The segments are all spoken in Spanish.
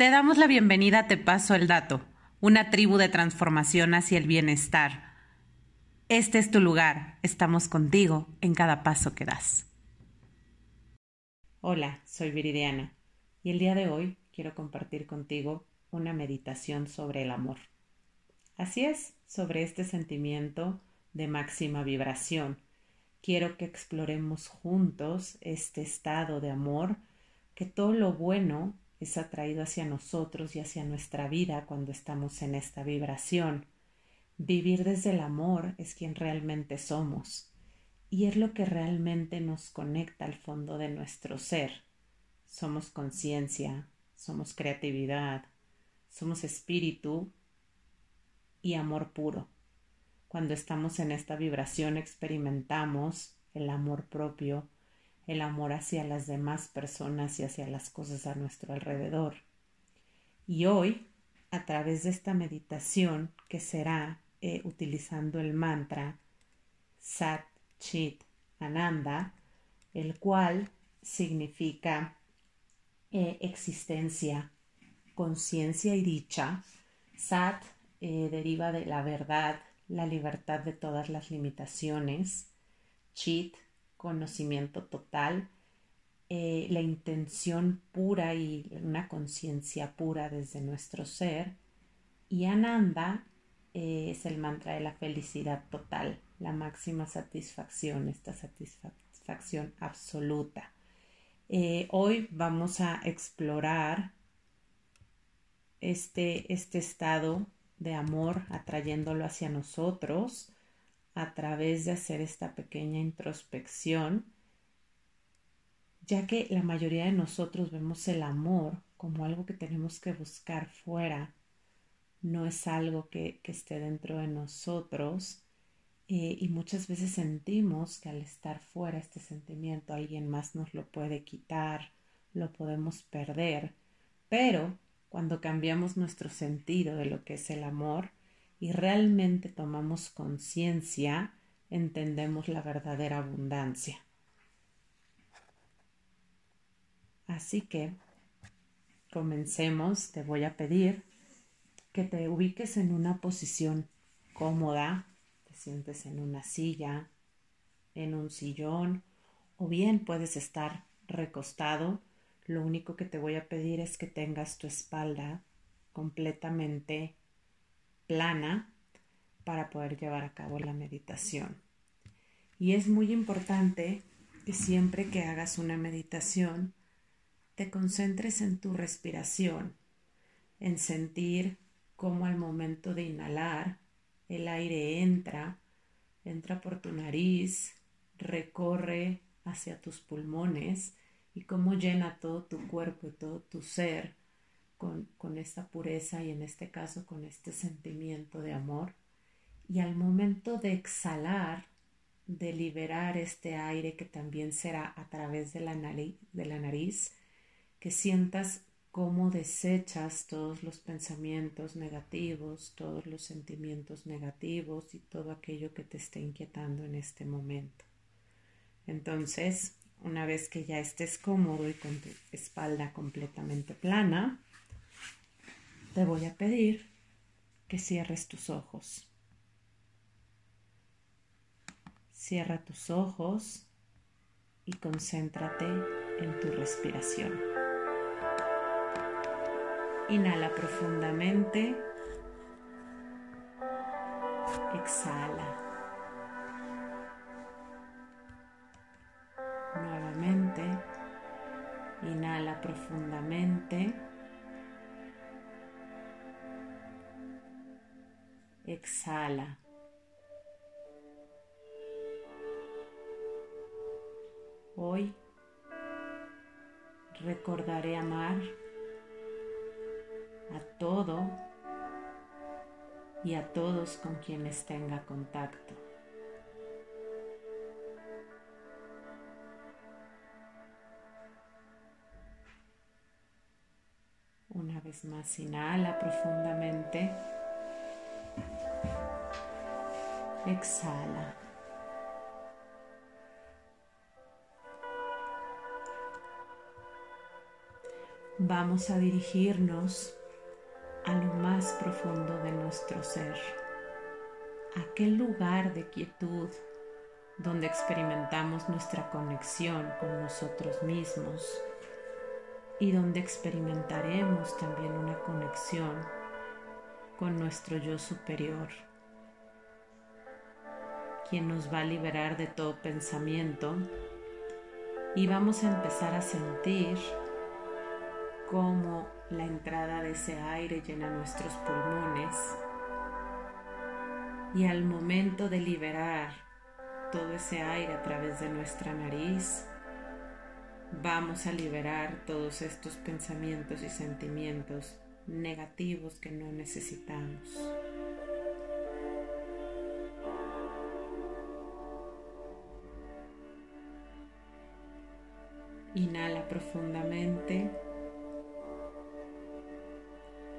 Te damos la bienvenida Te Paso el Dato, una tribu de transformación hacia el bienestar. Este es tu lugar, estamos contigo en cada paso que das. Hola, soy Viridiana y el día de hoy quiero compartir contigo una meditación sobre el amor. Así es, sobre este sentimiento de máxima vibración. Quiero que exploremos juntos este estado de amor, que todo lo bueno es atraído hacia nosotros y hacia nuestra vida cuando estamos en esta vibración. Vivir desde el amor es quien realmente somos y es lo que realmente nos conecta al fondo de nuestro ser. Somos conciencia, somos creatividad, somos espíritu y amor puro. Cuando estamos en esta vibración experimentamos el amor propio, el amor hacia las demás personas y hacia las cosas a nuestro alrededor. Y hoy, a través de esta meditación, que será eh, utilizando el mantra Sat Chit Ananda, el cual significa eh, existencia, conciencia y dicha. Sat eh, deriva de la verdad, la libertad de todas las limitaciones. Chit conocimiento total, eh, la intención pura y una conciencia pura desde nuestro ser. Y Ananda eh, es el mantra de la felicidad total, la máxima satisfacción, esta satisfacción absoluta. Eh, hoy vamos a explorar este, este estado de amor atrayéndolo hacia nosotros a través de hacer esta pequeña introspección, ya que la mayoría de nosotros vemos el amor como algo que tenemos que buscar fuera, no es algo que, esté dentro de nosotros eh, y muchas veces sentimos que al estar fuera este sentimiento alguien más nos lo puede quitar, lo podemos perder, pero cuando cambiamos nuestro sentido de lo que es el amor, y realmente tomamos conciencia, entendemos la verdadera abundancia. Así que comencemos, te voy a pedir que te ubiques en una posición cómoda, te sientes en una silla, en un sillón o bien puedes estar recostado. Lo único que te voy a pedir es que tengas tu espalda completamente plana para poder llevar a cabo la meditación. Y es muy importante que siempre que hagas una meditación te concentres en tu respiración, en sentir cómo al momento de inhalar el aire entra, entra por tu nariz, recorre hacia tus pulmones y cómo llena todo tu cuerpo y todo tu ser con, esta pureza y en este caso con este sentimiento de amor. Y al momento de exhalar, de liberar este aire que también será a través de la, nariz, que sientas cómo desechas todos los pensamientos negativos, todos los sentimientos negativos y todo aquello que te esté inquietando en este momento. Entonces, una vez que ya estés cómodo y con tu espalda completamente plana, te voy a pedir que cierres tus ojos. Cierra tus ojos y concéntrate en tu respiración. Inhala profundamente. Exhala. Nuevamente. Inhala profundamente. Exhala. Hoy recordaré amar a todo y a todos con quienes tenga contacto. Una vez más, inhala profundamente. Exhala. vamos a dirigirnos a lo más profundo de nuestro ser, aquel lugar de quietud donde experimentamos nuestra conexión con nosotros mismos y donde experimentaremos también una conexión con nuestro yo superior, quien nos va a liberar de todo pensamiento y vamos a empezar a sentir cómo la entrada de ese aire llena nuestros pulmones y al momento de liberar todo ese aire a través de nuestra nariz, vamos a liberar todos estos pensamientos y sentimientos negativos que no necesitamos. Inhala profundamente.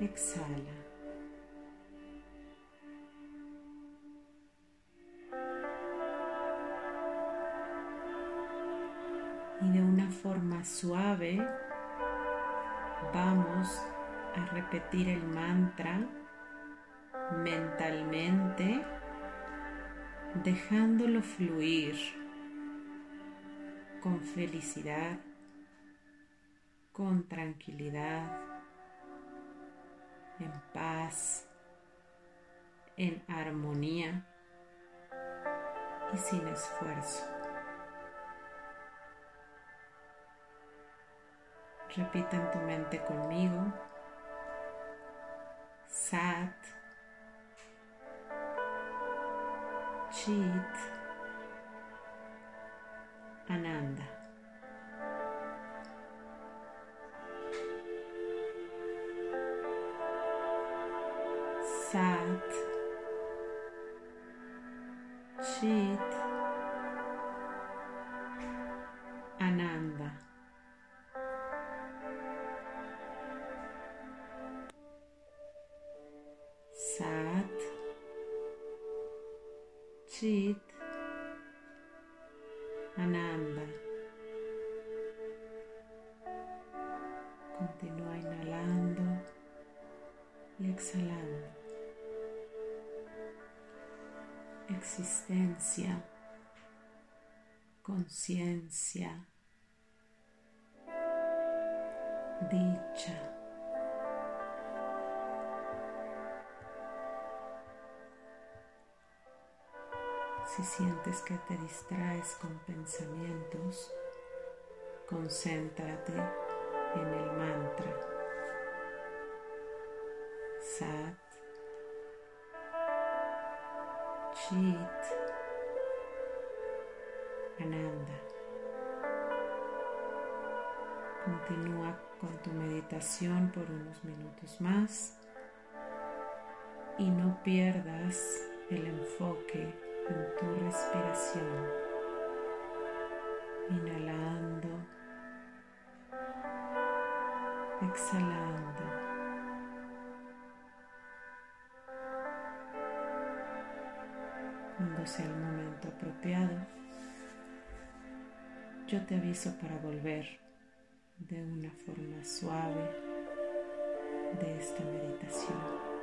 Exhala. Y de una forma suave vamos a repetir el mantra mentalmente, dejándolo fluir con felicidad, con tranquilidad en paz, en armonía y sin esfuerzo. Repita en tu mente conmigo. Sat. Chit. Ananda. Exhalando. existencia, conciencia, dicha. Si sientes que te distraes con pensamientos, concéntrate en el mantra. Sat Chit Ananda. Continúa con tu meditación por unos minutos más y no pierdas el enfoque en tu respiración. Inhalando, exhalando. Cuando sea el momento apropiado, yo te aviso para volver de una forma suave de esta meditación.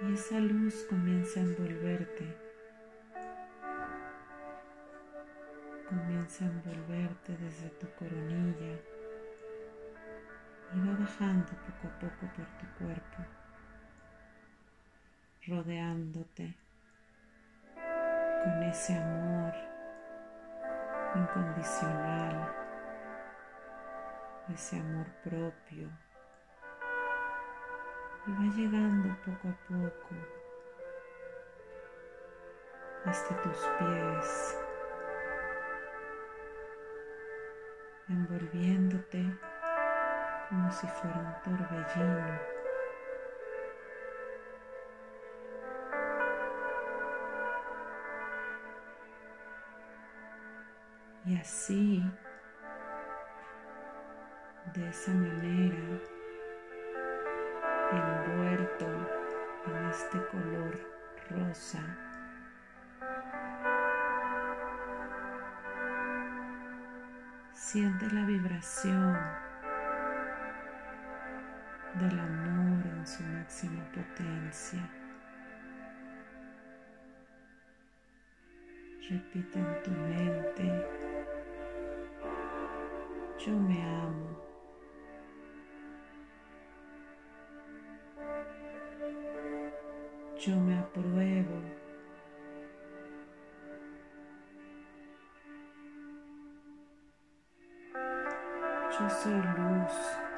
Y esa luz comienza a envolverte. Comienza a envolverte desde tu coronilla y va bajando poco a poco por tu cuerpo, rodeándote con ese amor incondicional, ese amor propio. Y va llegando poco a poco hasta tus pies, envolviéndote como si fuera un torbellino. Y así, de esa manera, envuelto en este color rosa, siente la vibración del amor en su máxima potencia. Repite en tu mente, yo me amo. Yo me apruebo. Yo soy luz.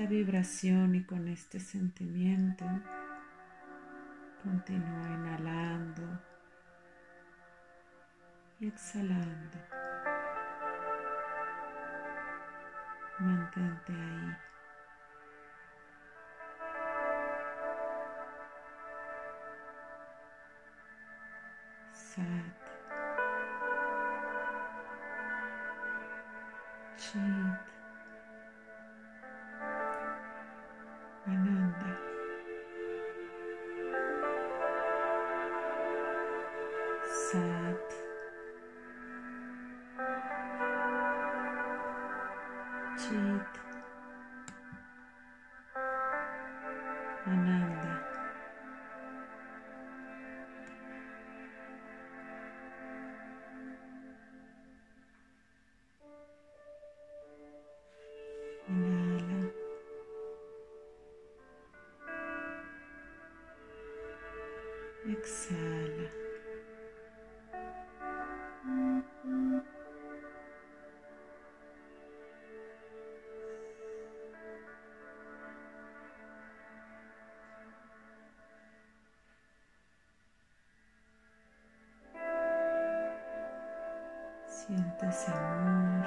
Esta vibración y con este sentimiento, continúa inhalando y exhalando. Mantente ahí. Sat, Chit, Exhala. Siente ese amor.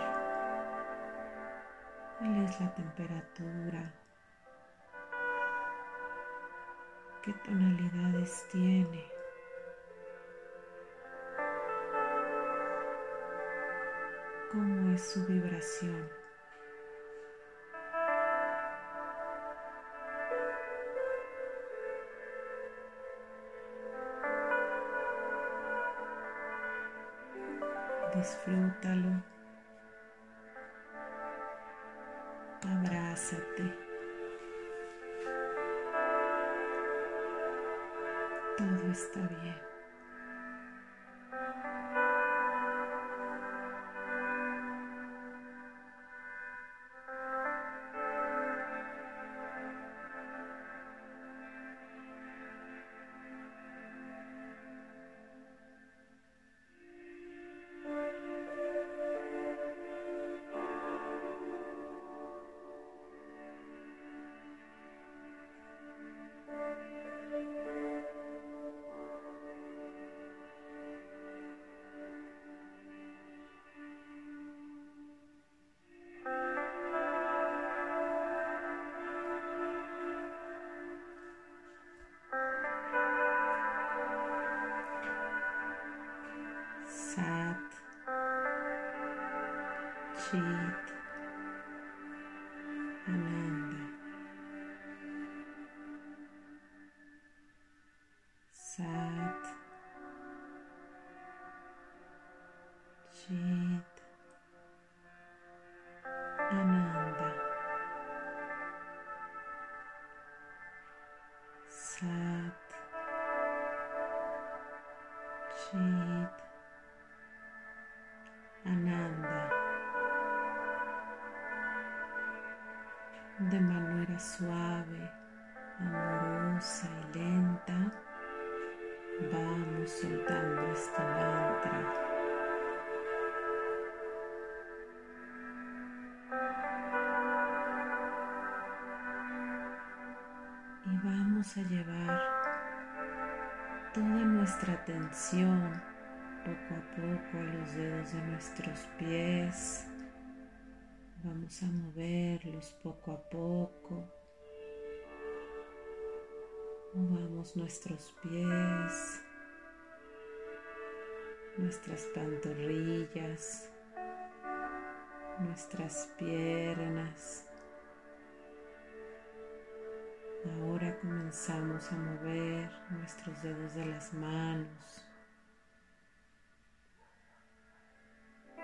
¿Cuál es la temperatura? ¿Qué tonalidades tiene? ¿Cómo es su vibración? Disfrútalo. Abrázate. Está bien. Poco a poco a los dedos de nuestros pies. Vamos a moverlos poco a poco. Movamos nuestros pies, nuestras pantorrillas, nuestras piernas. Ahora comenzamos a mover nuestros dedos de las manos.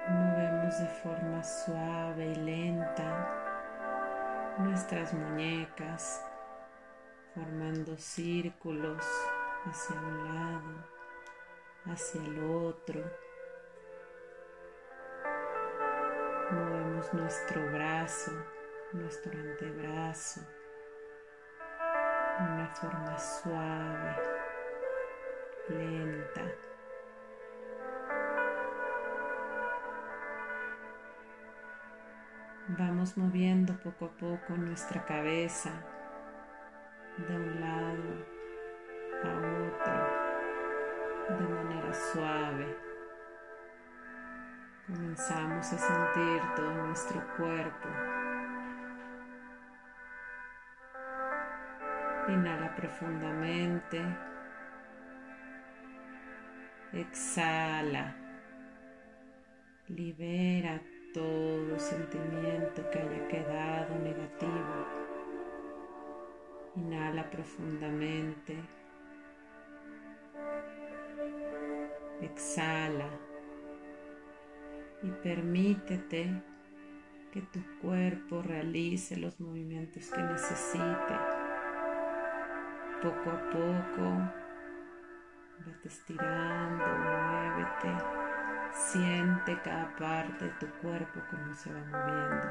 Movemos de forma suave y lenta nuestras muñecas, formando círculos hacia un lado, hacia el otro. Movemos nuestro brazo, nuestro antebrazo una forma suave, lenta. Vamos moviendo poco a poco nuestra cabeza de un lado a otro de manera suave. Comenzamos a sentir todo nuestro cuerpo profundamente. Exhala. Libera todo sentimiento que haya quedado negativo. Inhala profundamente. Exhala. Y permítete que tu cuerpo realice los movimientos que necesite poco a poco. Vete estirando, muévete. Siente cada parte de tu cuerpo como se va moviendo.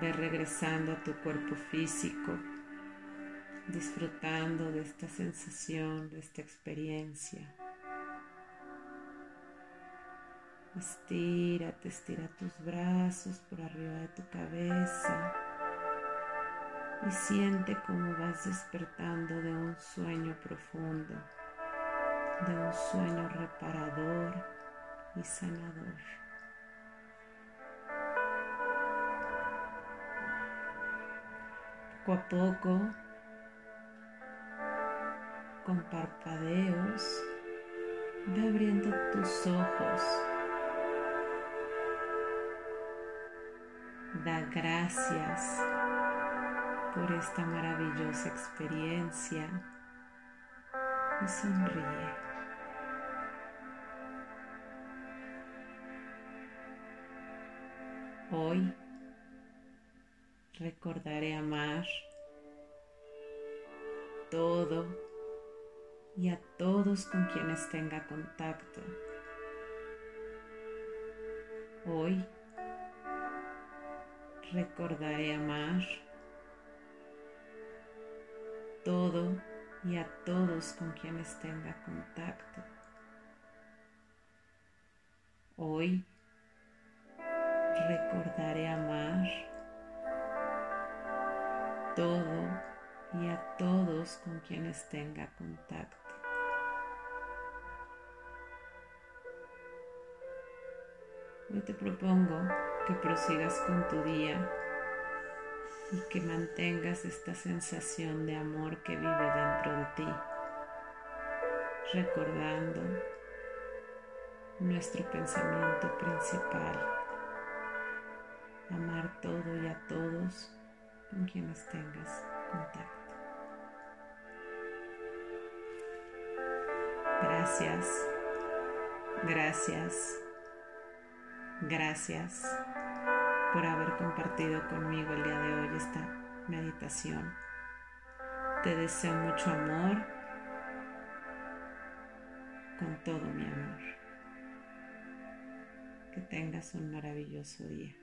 Ve regresando a tu cuerpo físico, disfrutando de esta sensación, de esta experiencia. Estírate, estira tus brazos por arriba de tu cabeza y siente cómo vas despertando de un sueño profundo, de un sueño reparador y sanador. Poco a poco, con parpadeos, ve abriendo tus ojos. Da gracias por esta maravillosa experiencia y sonríe. Hoy recordaré amar todo y a todos con quienes tenga contacto. Hoy recordaré amar todo y a todos con quienes tenga contacto. Hoy recordaré amar todo y a todos con quienes tenga contacto. Hoy te propongo que prosigas con tu día y que mantengas esta sensación de amor que vive dentro de ti, recordando nuestro pensamiento principal. Amar todo y a todos con quienes tengas contacto. Gracias, gracias, gracias por haber compartido conmigo el día de hoy esta meditación. Te deseo mucho amor con todo mi amor. Que tengas un maravilloso día.